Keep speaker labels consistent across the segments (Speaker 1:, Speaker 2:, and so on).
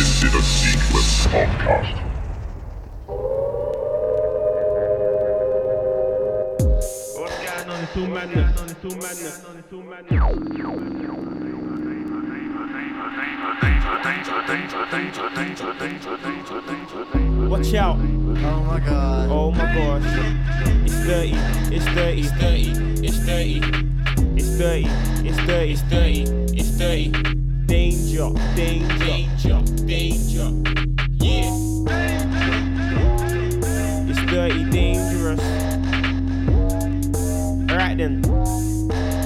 Speaker 1: Infinite Sequence Podcast.
Speaker 2: What's going on? It's all madness. It's all madness. It's all madness. Watch out.
Speaker 3: Oh my god.
Speaker 2: Oh my gosh. It's dirty. It's dirty. It's dirty. It's dirty. It's dirty. It's dirty. It's dirty. It's dirty. Danger. Danger. Danger. Yeah. It's dirty. Dangerous. Alright then.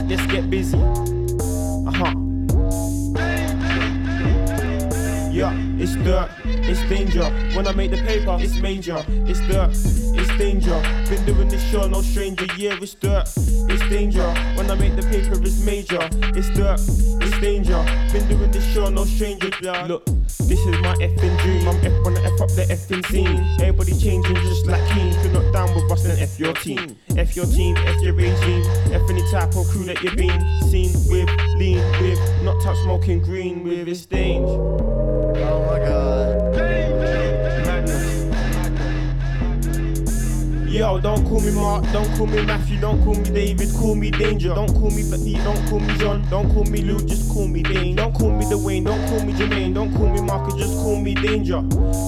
Speaker 2: Let's get busy. It's danger. When I make the paper, it's major. It's dirt, it's danger. Been doing this show, no stranger. Yeah, it's dirt, it's danger. When I make the paper, it's major. It's dirt, it's danger. Been doing this show, no stranger. Yeah. Look, this is my effing dream. I'm F on the F up the effing scene. Everybody changing just like Keen. If you're not down with us, then F your team. F your team, F your regime. F any type of crew that you've been seen with, lean with, not touch smoking green with. It's danger. Yo, don't call me Mark, don't call me Matthew, don't call me David, call me Danger. Don't call me Pete, don't call me John, don't call me Lou, just call me Dane. Don't call me Dwayne, don't call me Jermaine, don't call me Marcus, just call me Danger.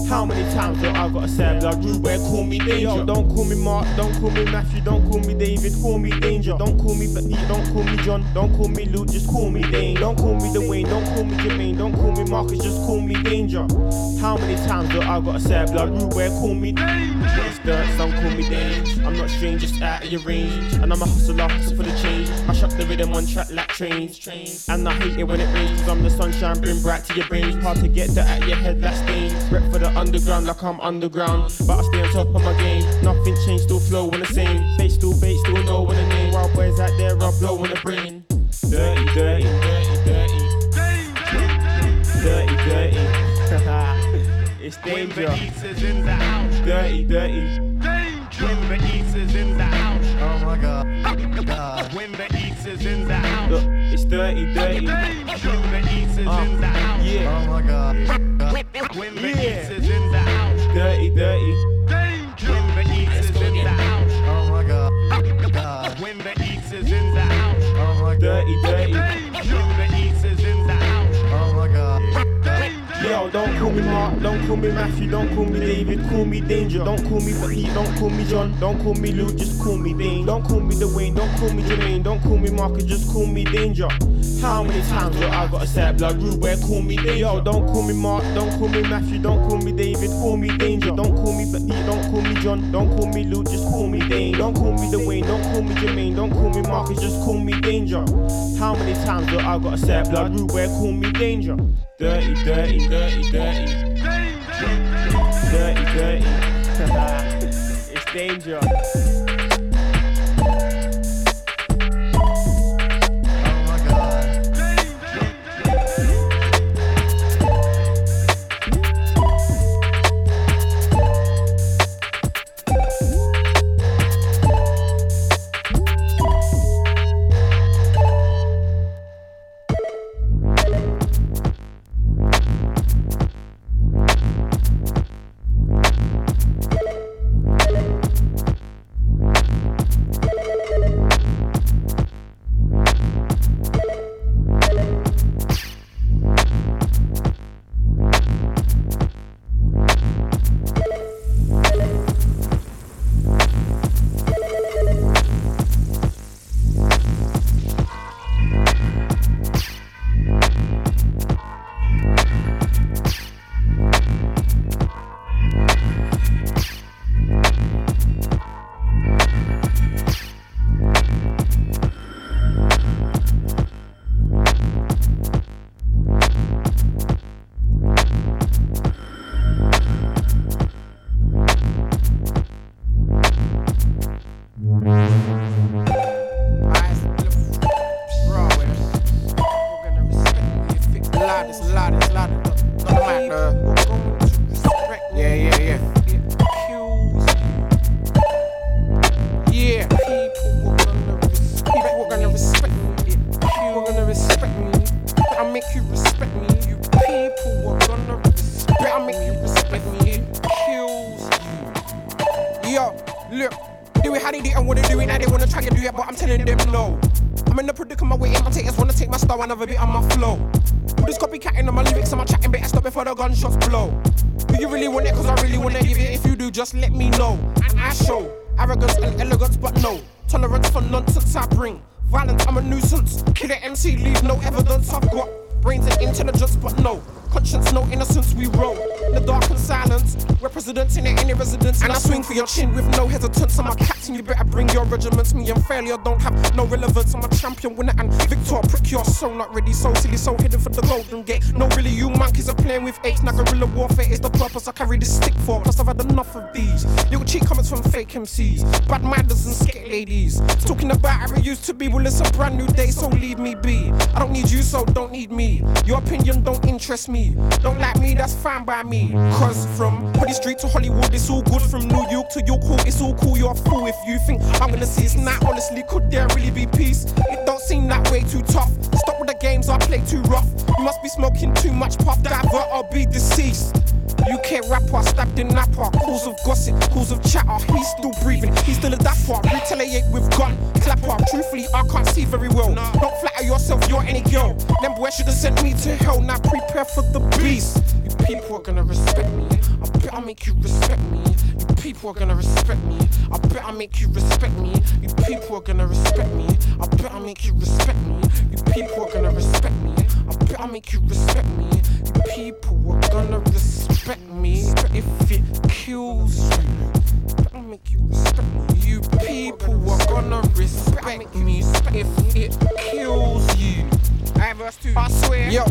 Speaker 2: How many times do I gotta say blood rude call me Danger? Yo, don't call me Mark, don't call me Matthew, don't call me David, call me Danger. Don't call me Pete, don't call me John, don't call me Lou, just call me Dane. Don't call me Dwayne, don't call me Jermaine, don't call me Marcus, just call me Danger. How many times do I gotta say blood rude call me dirt, some call me I'm not strange, just out of your range. And I'm a hustler, hustle for the change. I up the rhythm on track like trains. trains. And I hate it when it rains, cause I'm the sunshine, bring bright to your brains. Hard to get that out your head like stains. Rep for the underground like I'm underground. But I stay on top of my game. Nothing changed, still flow when the same. Face still bait, still know when the name. Wild boys out there, I blow on the brain. Dirty, dirty, dirty, dirty. Dirty, dirty. it's danger.
Speaker 4: is in the house.
Speaker 2: Dirty, dirty.
Speaker 4: When the East is in the house.
Speaker 3: Oh my god. God.
Speaker 4: When the East is in the house.
Speaker 2: Look, it's dirty, dirty.
Speaker 4: When the East is in the house.
Speaker 2: Uh, yeah,
Speaker 3: Oh my god. God.
Speaker 4: When the
Speaker 2: Yeah.
Speaker 4: East is in the house.
Speaker 2: dirty, dirty.
Speaker 4: When the East is in the house.
Speaker 3: Oh my god. God.
Speaker 4: When the East is in the house.
Speaker 3: Oh my god.
Speaker 2: Dirty, dirty.
Speaker 4: When
Speaker 2: Yo, don't call me Mark, don't call me Matthew, don't call me David, call me Danger. Don't call me Pete, don't call me John, don't call me Lou, just call me Dane. Don't call me Dwayne, don't call me Jermaine, don't call me Marcus, just call me Danger. How many times do I gotta say blood rude where call me Danger? Yo, don't call me Mark, don't call me Matthew, don't call me David, call me Danger. Don't call me Pete, don't call me John, don't call me Lou, just call me Dane. Don't call me Dwayne, don't call me Jermaine, don't call me Marcus, just call me Danger. How many times do I gotta say blood rude where call me Danger? Dirty, dirty, dirty, dirty. Dirty, dirty. it's danger.
Speaker 5: Leave no evidence. I've got brains and intelligence, but no conscience, no innocence. We roll in the dark and silence. We're presidents in any residence, and I swing for your chin with no hesitance. I'm a captain, you better bring your regiments. Me and failure don't have no relevance. I'm a champion, winner, and victor. Prick, your soul, not ready, so silly, so hidden for the golden gate. No, really, you monkeys are playing with apes. Now, guerrilla warfare is the purpose I carry this stick for. Plus, I've had enough of these. Little cheat comments from fake MCs, bad minders and skate ladies. Talking about how it used to be, well, it's don't me. Don't like me, that's fine by me. Cause from Holly Street to Hollywood, it's all good. From New York to York it's all cool. You're a fool if you think I'm gonna see it's not. Honestly, could there really be peace? It don't seem that way too tough. Stop with the games, I play too rough. You must be smoking too much puff, divert or be deceased. UK rapper, stabbed in Napa. Calls of gossip, calls of chatter. He's still breathing, he's still a dapper. Retaliate with gun, clapper. Truthfully, I can't see very well. Don't flatter yourself, you're any girl. Them boys should have sent me to hell. Now prepare for the beast. You people are gonna respect me. I bet I'll make you respect me. You people are gonna respect me. I bet I'll make you respect me. You people are gonna respect me. I bet I'll make you respect me. You people are gonna respect me. I bet I'll make you respect me. You people are gonna respect me if it kills you. I'll make you respect me. You people are gonna respect me if it kills you. I swear. Yo,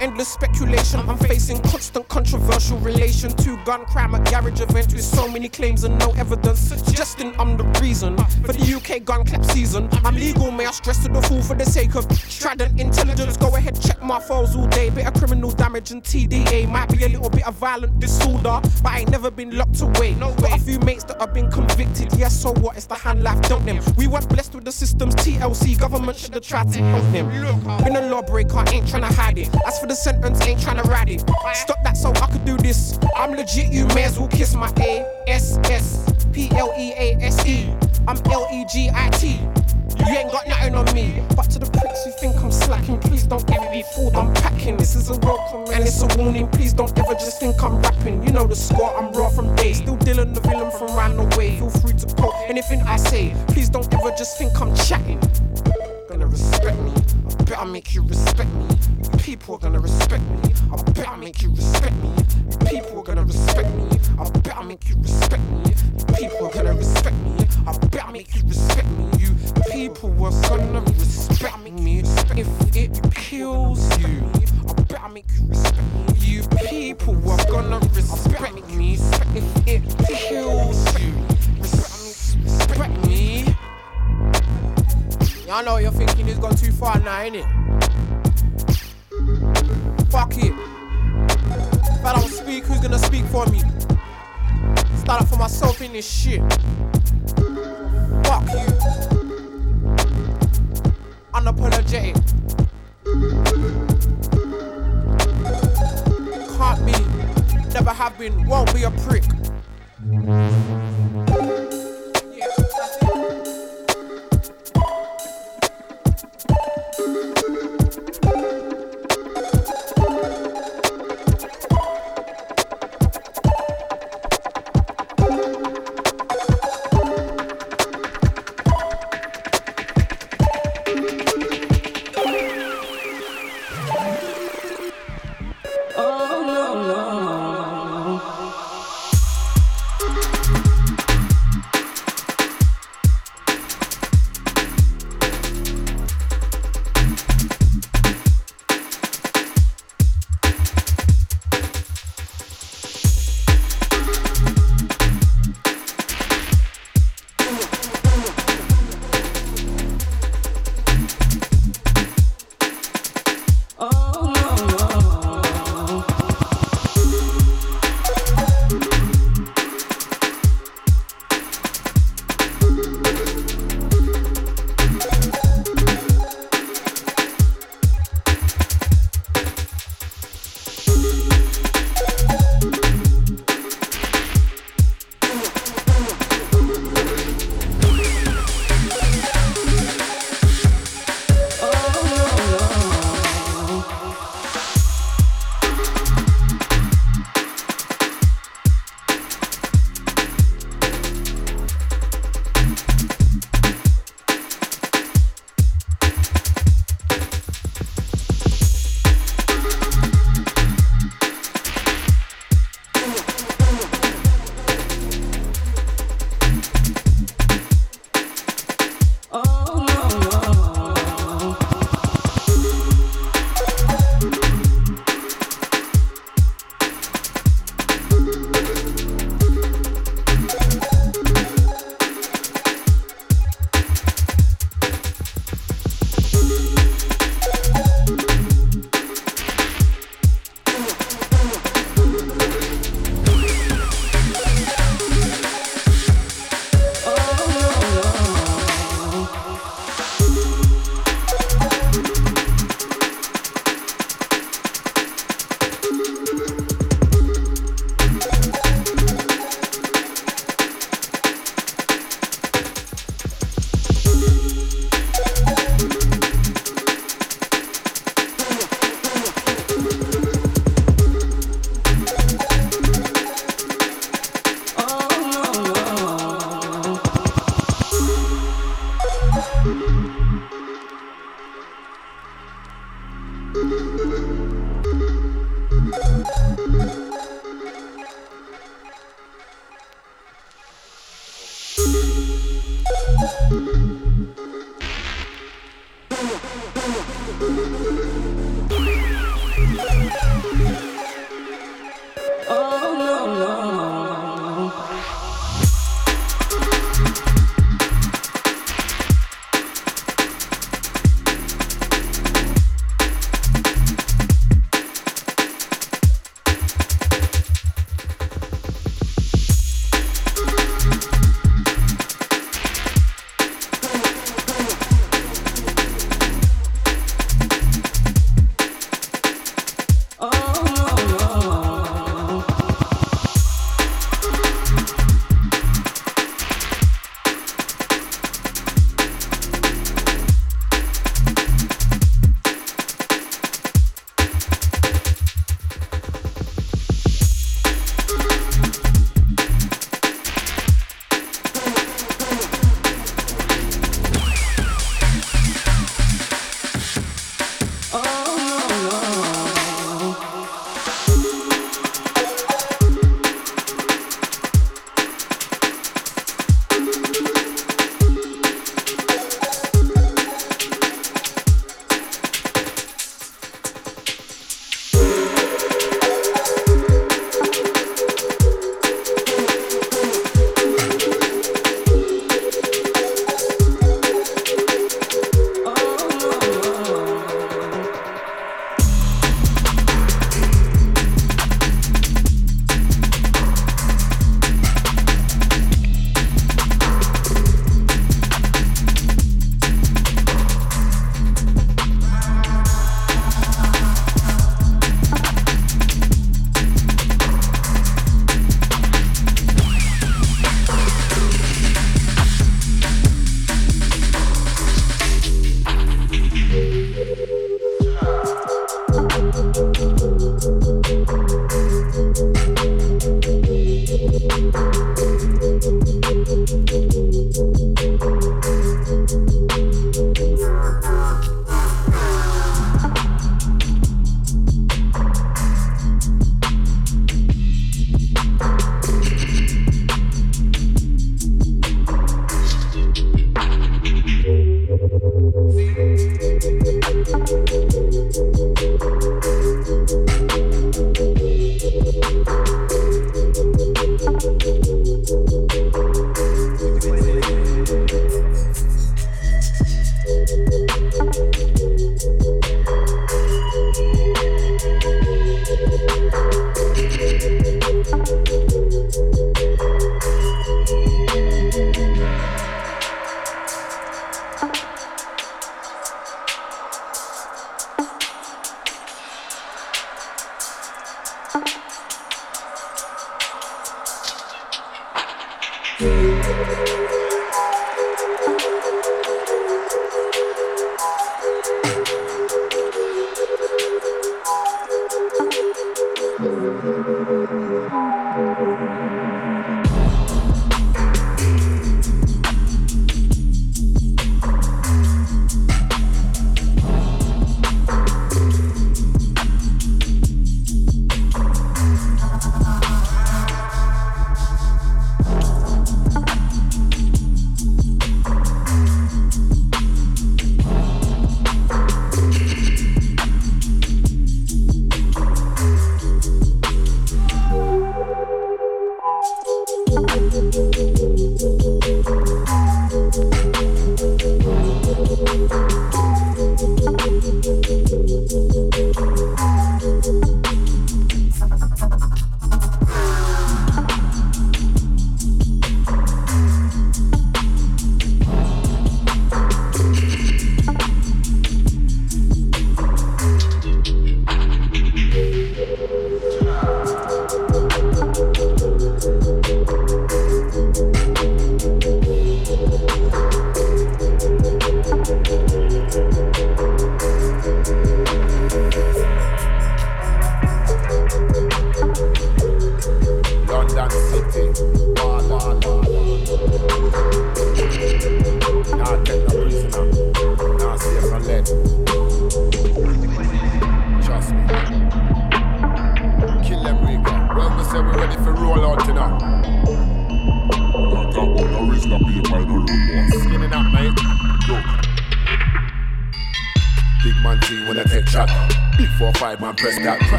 Speaker 5: endless speculation. I'm facing constant controversial relation to gun crime at garage event with so many claims and no evidence suggesting I'm the reason ah, for the UK gun clap season. I'm legal, may I stress to the fool for the sake of strident intelligence. Go ahead, check my files all day. Bit of criminal damage and TDA might be a little bit of violent disorder, but I ain't never been locked away. Got a few mates that have been convicted. Yes, so what? It's the hand life, don't them. We weren't blessed with the system's TLC. Government should have tried to help them. Been a lawbreaker, ain't trying to hide it. As for the sentence, ain't trying to ride it. Stop that so I could do this. I'm legit, you may as well kiss my A S S P L E A S E. I'm L E G I T. You ain't got nothing on me. But to the pricks who think I'm slacking, please don't get me fooled. I'm packing. This is a welcome and it's a warning. Please don't ever just think I'm rapping. You know the score, I'm raw from day. Still Dylan the villain from round the way. Feel free to quote anything I say. Please don't ever just think I'm chatting. Gonna respect me. I bet I make you respect me. People are gonna respect me. I bet I make you respect me. People are gonna respect me. I bet I make you respect me. People are gonna respect me. I bet I make you respect me. You people are gonna respect me if it kills you. I bet I make you respect me. You people are gonna respect me Y'all know you're thinking it's gone too far now, ain't it? Fuck it. If I don't speak, who's gonna speak for me? Start up for myself in this shit. Fuck you. Unapologetic. Can't be, never have been, won't be a prick.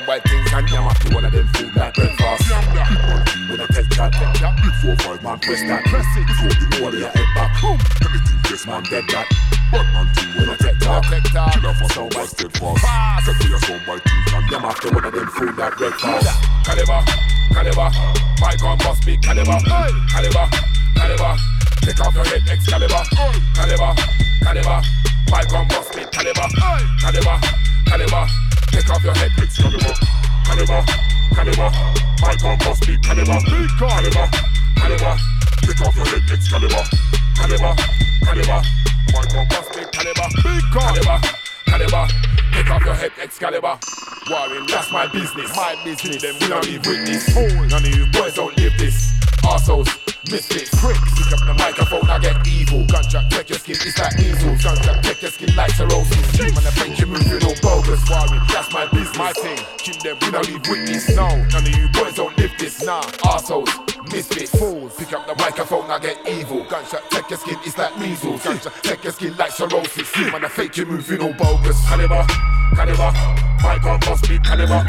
Speaker 6: Away white things and yam to one of them food like breakfast.
Speaker 1: Yam that.
Speaker 6: Big man team when I take shot. Take
Speaker 1: big four five man
Speaker 6: press that.
Speaker 1: that.
Speaker 6: Press it.
Speaker 1: Look out the
Speaker 6: Wall
Speaker 1: wall
Speaker 6: of
Speaker 1: of
Speaker 6: your head back. Boom.
Speaker 1: Anything test
Speaker 6: Man
Speaker 1: man
Speaker 6: dead that.
Speaker 1: that. Bad man thing when I take talk.
Speaker 6: Take talk.
Speaker 1: Kill off for
Speaker 6: So
Speaker 1: some
Speaker 6: white
Speaker 1: white steadfast.
Speaker 6: Fast.
Speaker 1: Take your some white things and
Speaker 6: Yam to one of them food like breakfast.
Speaker 7: Caliber, caliber, my gun must be caliber, caliber, caliber. Take off your head, Excalibur, caliber, caliber. My gun must be caliber, caliber, caliber. Take off your head, Excalibur, caliber, caliber. My gun must be caliber, caliber, caliber. Take off your head, Excalibur, caliber, caliber. My gun must be caliber, caliber, caliber. Take off your head, Excalibur. Warring, that's my business. My business. Them we don't leave witness. None of you boys don't live this. Arseholes, misfits, pricks. Pick up the microphone, I get evil. Gunshot, check your skin, it's like measles. Gunshot, check your skin like cirrhosis. Stream and I think you moving all bogus. Warring, that's my business. My thing. Kill them, we don't leave witness. No, none of you boys don't live this. Nah, arseholes, misfits, fools. Pick up the microphone, I get evil. Gunshot, check your skin, it's like measles. Gunshot, check your skin like cirrhosis. Stream and I think you moving all bogus. Caliber, caliber. My gun must be caliber,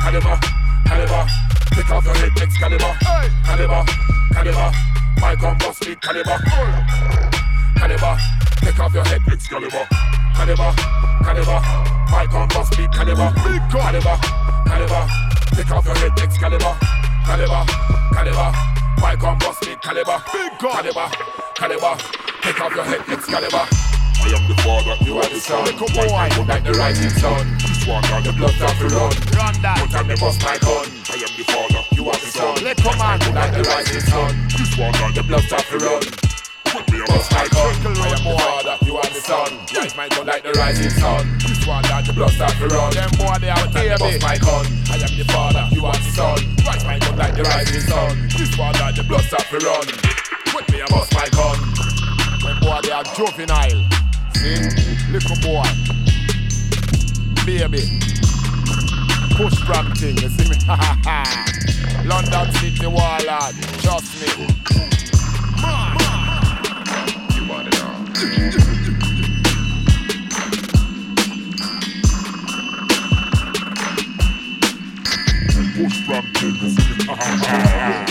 Speaker 7: caliber, caliber. Take off your head, Excalibur, caliber, caliber. My gun must be caliber, caliber. Take off your head, Excalibur, caliber, caliber. My gun must be caliber, caliber, caliber. Take off your head, Excalibur, caliber, caliber. Caliber, my must be caliber, caliber, caliber. Take off your head, Excalibur.
Speaker 1: I am the father,
Speaker 7: You are the son, little boy, like the rising sun.
Speaker 1: This one and
Speaker 7: The
Speaker 1: the blood
Speaker 7: start to run, run down. Put on me bust my gun.
Speaker 1: I am the father,
Speaker 7: You are the son, little man, like the rising sun.
Speaker 1: This one and
Speaker 7: The
Speaker 1: the
Speaker 7: blood start to run.
Speaker 1: When me
Speaker 6: I am the father, you are the son. Rise my gun like the rising sun. This one that the blood start to run. Them boy they are baby. Bust my gun. I am the father, you are the son. Rise my gun like the rising sun. This one that the blood start to run. When me I bust my gun. Them boy they are juvenile. See, little boy, baby. Push from thing, you see me? London City Warlord, trust me.
Speaker 8: You want it all.
Speaker 1: Push from thing, you see me?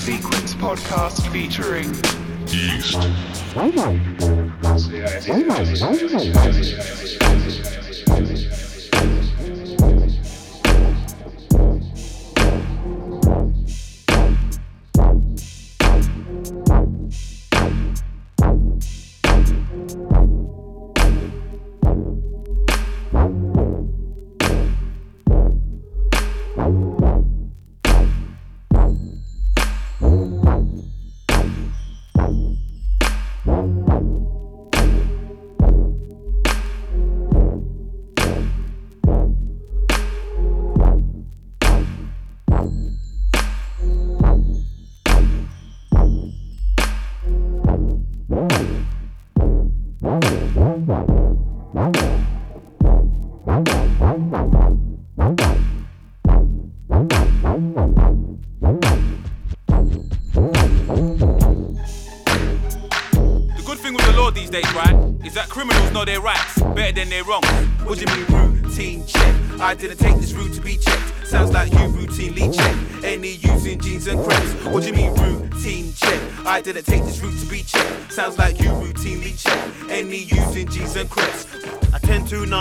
Speaker 9: Sequence podcast featuring
Speaker 8: It's
Speaker 10: I didn't take this route to be checked. Sounds like you routinely check. Any using jeans and crepes. What do you mean routine check? I didn't take this route to be checked. Sounds like you routinely check. Any using jeans and crepes.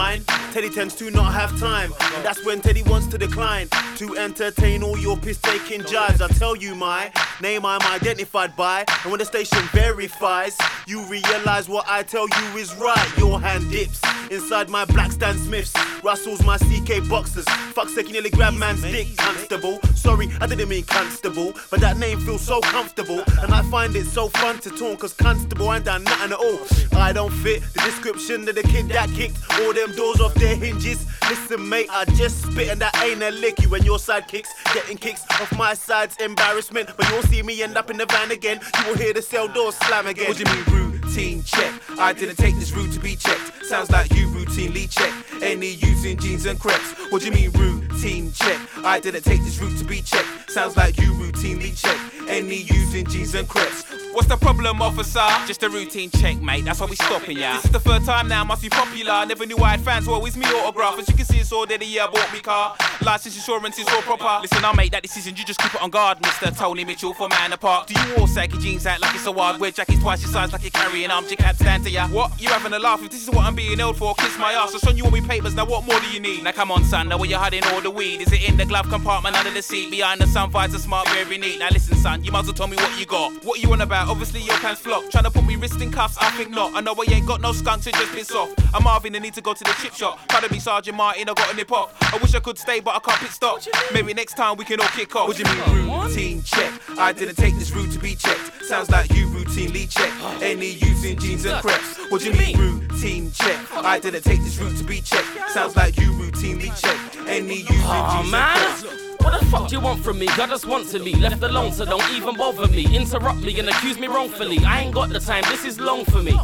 Speaker 11: I 10 to 9, Teddy tends to not have time. And that's when Teddy wants to decline. To entertain all your piss taking jibes. I tell you my name I'm identified by. And when the station verifies, you realize what I tell you is right. Your hand dips inside my black Stan Smiths. Russells my CK boxers. Fuck sake, you nearly grab man's dick, constable. Sorry, I didn't mean constable. But that name feels so comfortable. And I find it so fun to taunt, cause constable ain't done nothing at all. I don't fit the description of the kid that kicked all them doors off their hinges. Listen, mate, I just spit and that ain't a lick. You and your sidekicks getting kicks off my side's embarrassment. But you'll see me end up in the van again. You will hear the cell doors slam again.
Speaker 10: What do you mean routine check. I didn't take this route to be checked. Sounds like you routinely check. Any using jeans and crepes. What do you mean routine check? I didn't take this route to be checked. Sounds like you routinely check. Any using jeans and crepes. What's the problem, officer? Just a routine check, mate. That's why we stopping ya. This is the third time now, must be popular. Never knew I had fans, well, it's me autograph. As you can see, it's all the year bought me car. License insurance is all proper. Listen, I'll make that decision. You just keep it on guard, Mr. Tony Mitchell for Man Apart. Do you all saggy jeans out like it's a wild wear jackets twice your size like you're carrying arms? You can't stand to ya. What? You having a laugh? If this is what I'm being held for, kiss my ass. I son you all me papers. Now what more do you need? Now come on, son. Now where you hiding all the weed? Is it in the glove compartment under the seat? Behind the sun visor, smart, very neat. Now listen, son. You might as well tell me what you got. What you on about? Obviously your pants flop. Trying to put me wrist in cuffs? I think not. I know I ain't got no skunk to just piss off. I'm Marvin and need to go to the chip shop. Pardon me, Sergeant Martin. I got a nip off. I wish I could stay, but I can't pit stop. Maybe next time we can all kick off. What do you mean routine check? I didn't take this route to be checked. Sounds like you routinely check. Any using jeans and crepes. What do you mean routine check? I didn't take this route to be checked. Sounds like you routinely check. Any using
Speaker 12: Oh
Speaker 10: jeans and crepes.
Speaker 12: What the fuck do you want from me? God just want to be left alone, so don't even bother me. Interrupt me and accuse me wrongfully. I ain't got the time, this is long for me.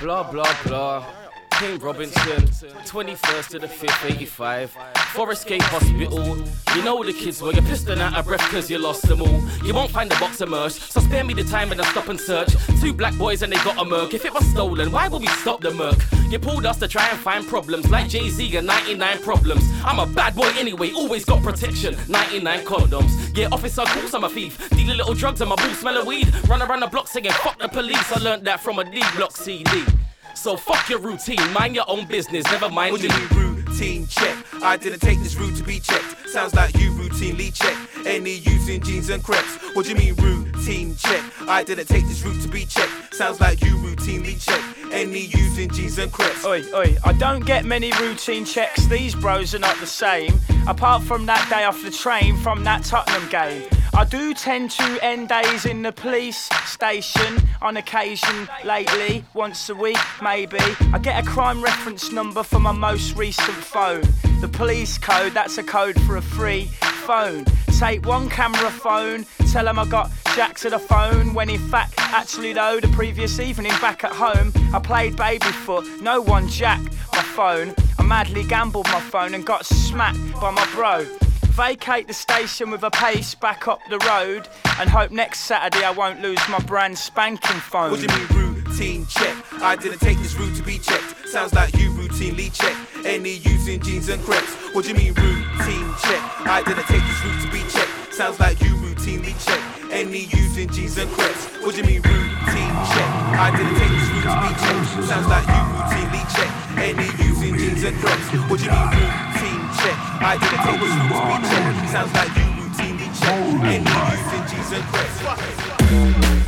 Speaker 12: Blah blah blah. Kane Robinson, 21st to the 5th, 85. Forest Gate Hospital. You know the kids were, you're pissing out of breath cause you lost them all. You won't find the box merch, so spare me the time and I stop and search. Two black boys and they got a murk. If it was stolen, why would we stop the murk? You pulled us to try and find problems, like Jay Z and 99 problems. I'm a bad boy anyway, always got protection. 99 condoms. Yeah, officer, of course I'm a thief. Dealing little drugs and my boots smell of weed. Run around the block singing, fuck the police. I learned that from a D block CD. So fuck your routine, mind your own business, never mind
Speaker 10: What do
Speaker 12: me.
Speaker 10: you mean routine check? I didn't take this route to be checked. Sounds like you routinely check. Any using jeans and crepes. What do you mean routine check? I didn't take this route to be checked. Sounds like you routinely check. Any using jeans and crepes.
Speaker 13: Oi, oi, I don't get many routine checks, these bros are not the same. Apart from that day off the train from that Tottenham game. I do tend to end days in the police station on occasion lately, once a week maybe. I get a crime reference number for my most recent phone. The police code, that's a code for a free phone. Take one camera phone, tell 'em I got Jack to the phone. When in fact, actually though, the previous evening back at home, I played babyfoot. No one jacked my phone. I madly gambled my phone and got smacked by my bro. Vacate the station with a pace back up the road and hope next Saturday I won't lose my brand spanking phone.
Speaker 10: What do you mean routine check? I didn't take this route to be checked. Sounds like you routinely check. Any using jeans and crepes. What do you mean routine check? I didn't take this route to be checked. Sounds like you routinely check. Any using jeans and crepes. What do you mean routine check? I didn't take this route to be checked. Sounds like you routinely check. Any using jeans and crepes. What do you mean routine check? I didn't take this route to be checked. Sounds like you routinely check. Any using jeans and crepes.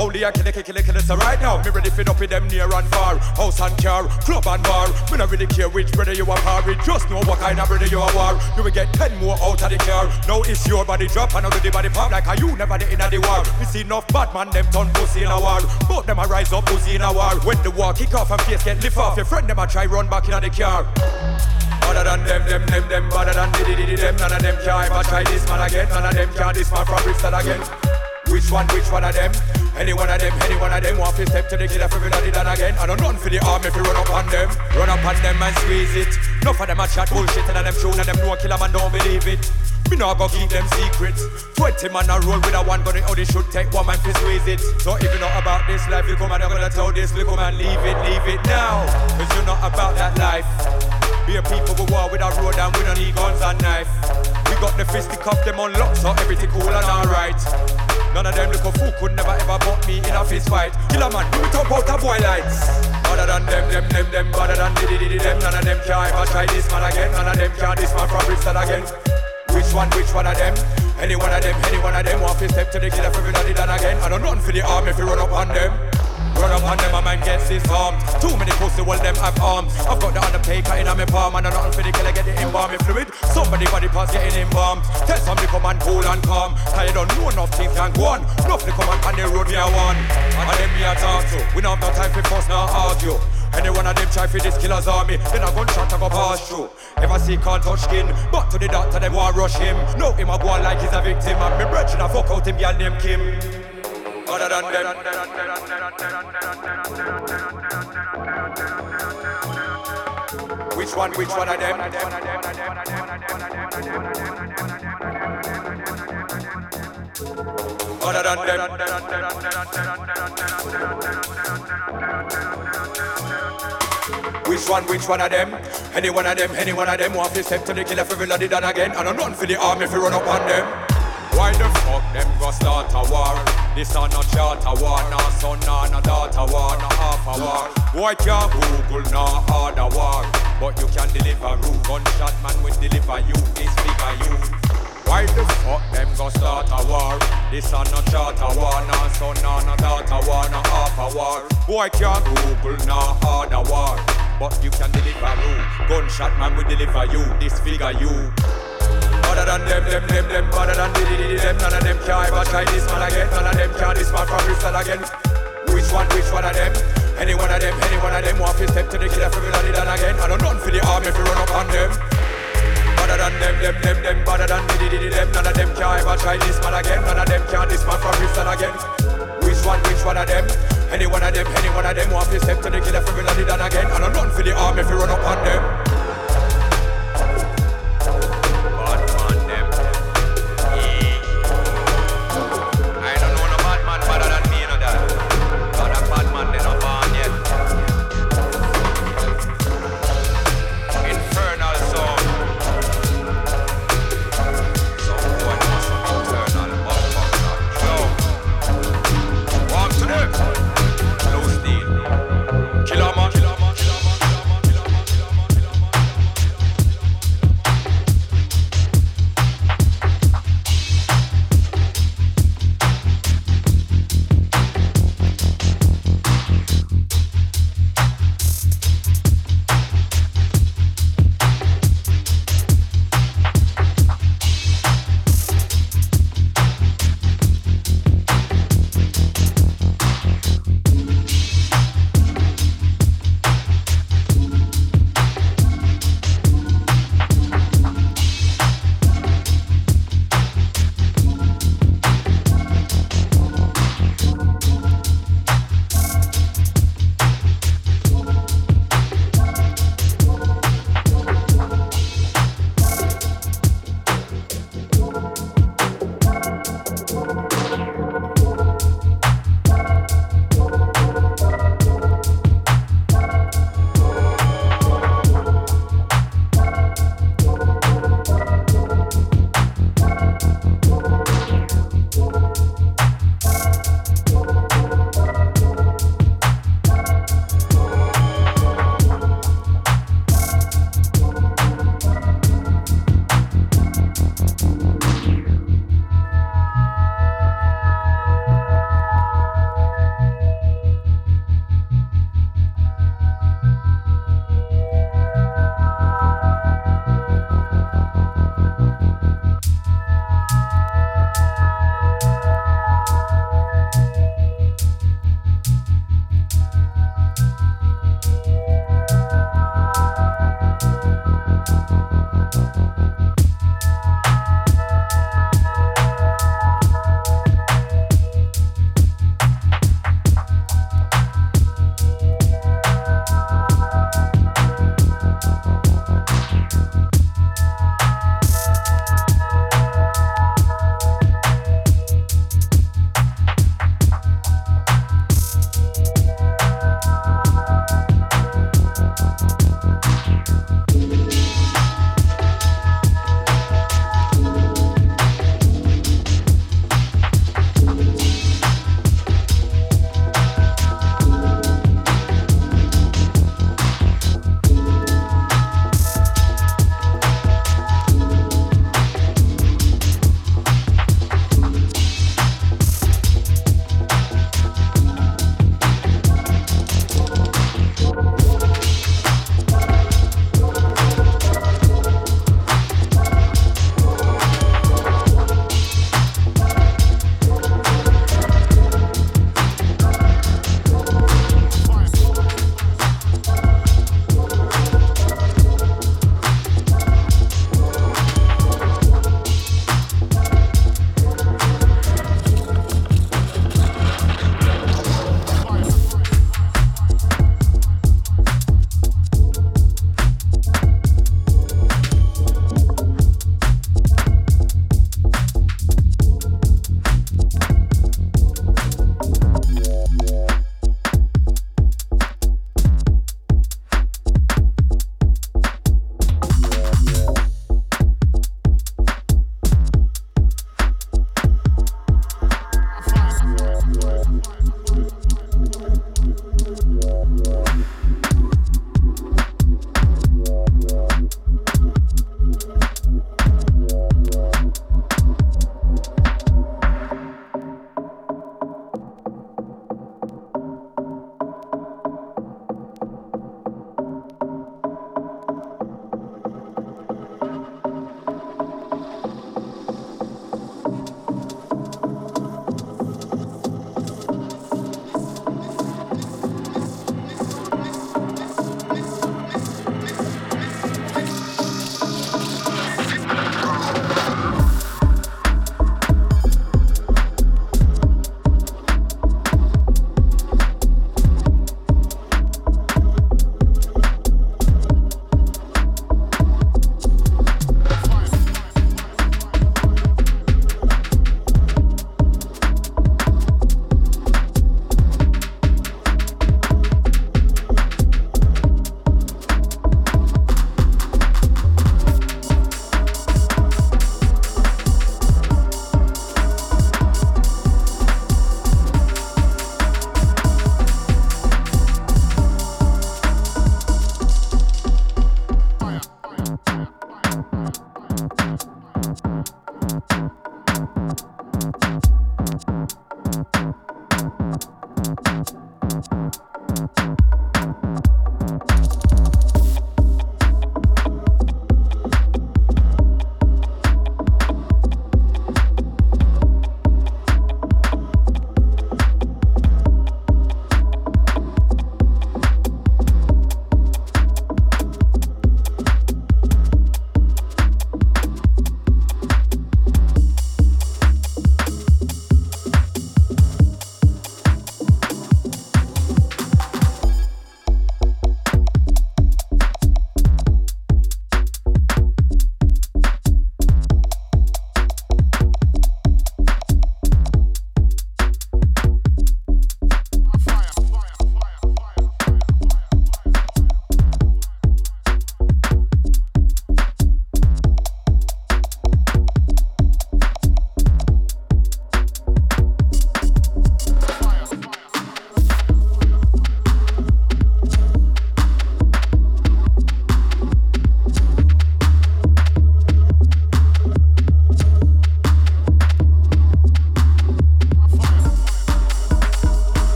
Speaker 4: I kill it, kill it. So right now, me ready fit up with them near and far. House and car, club and bar. Me not really care which brother you are par. Just know what kind of brother you are war. You will get ten more out of the car. Now it's your body drop and the body pop like a you never the in the war. We see enough bad man them turn pussy in a war. Both them a rise up pussy in a war. When the war kick off and face get lift off, your friend them a try run back in the car. Better than them, them, them, them, better than diddy diddy them. None of them can ever try this man again. None of them can this man from Bristol again. Which one, which one of them? Any one of them, any one of them want to step to the killer for everybody done again. I don't run for the army if you run up on them. Run up on them and squeeze it. Enough of them a chat bullshit and them show and them know killer man don't believe it. Me not go keep them secrets. Twenty man a roll with a one gun, how they should take one man to squeeze it. So if you know about this life, you come and I'm gonna tell this, you come and leave it, leave it now. Cause you're not about that life. Be a people we war with a road and we don't need guns and knife. We got the fisty cuff them on lock, so everything cool and alright. None of them little fool could never ever butt me in a fist fight. Killer man, do it up out of boy lights. Other than them, them, them, them, better than diddy diddy them. None of them can ever try this man again. None of them can this man from Bristol again. Which one, which one of them? Any one of them, any one of them want to step to the killer for everybody done again. I don't run for the arm if you run up on them. Run up on them, a man gets his arm. Too many pussy, well, them have arms. I've got the undertaker in my palm, and I'm nothing for the killer, get the embalming fluid. Somebody body parts getting embalmed. Tell somebody come and cool and calm. You don't know enough things can go on. To come and on the road, me a one. And them me a talk to. We don't have no time for fuss, now argue. Any one of them try for this killer's army, then a gunshot I go pass through. Ever see can't touch skin, but to the doctor them want rush him. No him a go on like he's a victim, and me brethren a fuck out him girl named Kim. Other than them. Which one, which one of them? Other than them. Which one, which one of them? Any one of them, any one of them want to step to the killer for everybody done again. And I'm run for the army if you run up on them. Why the fuck them go start a war? This are not charter war, nah son, nah no daughter war, nah half a war. Boy can't Google, nah harder war. But you can deliver rule. Gunshot man will deliver you, this figure you. Why the fuck them go start a war? This are not charter war, nah son, nah no daughter war, nah half a war. Boy can't Google, nah harder war. But you can deliver rule. Gunshot man will deliver you, this figure you. Other than them, them, them, them, better than diddy diddy them. None of them can ever try this man again. None of them can this man from Bristol again. Which one, which one of them? Any one of them, any one of them want to step to the killer for everybody done again. I don't run for the army if you run up on them. Other than them, them, them, them, better than diddy diddy them. None of them can ever try this man again. None of them can this man from Bristol again. Which one, which one of them? Any one of them, any one of them want to step to the killer for everybody done again. I don't run for the army if you run up on them.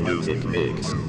Speaker 14: Music mix.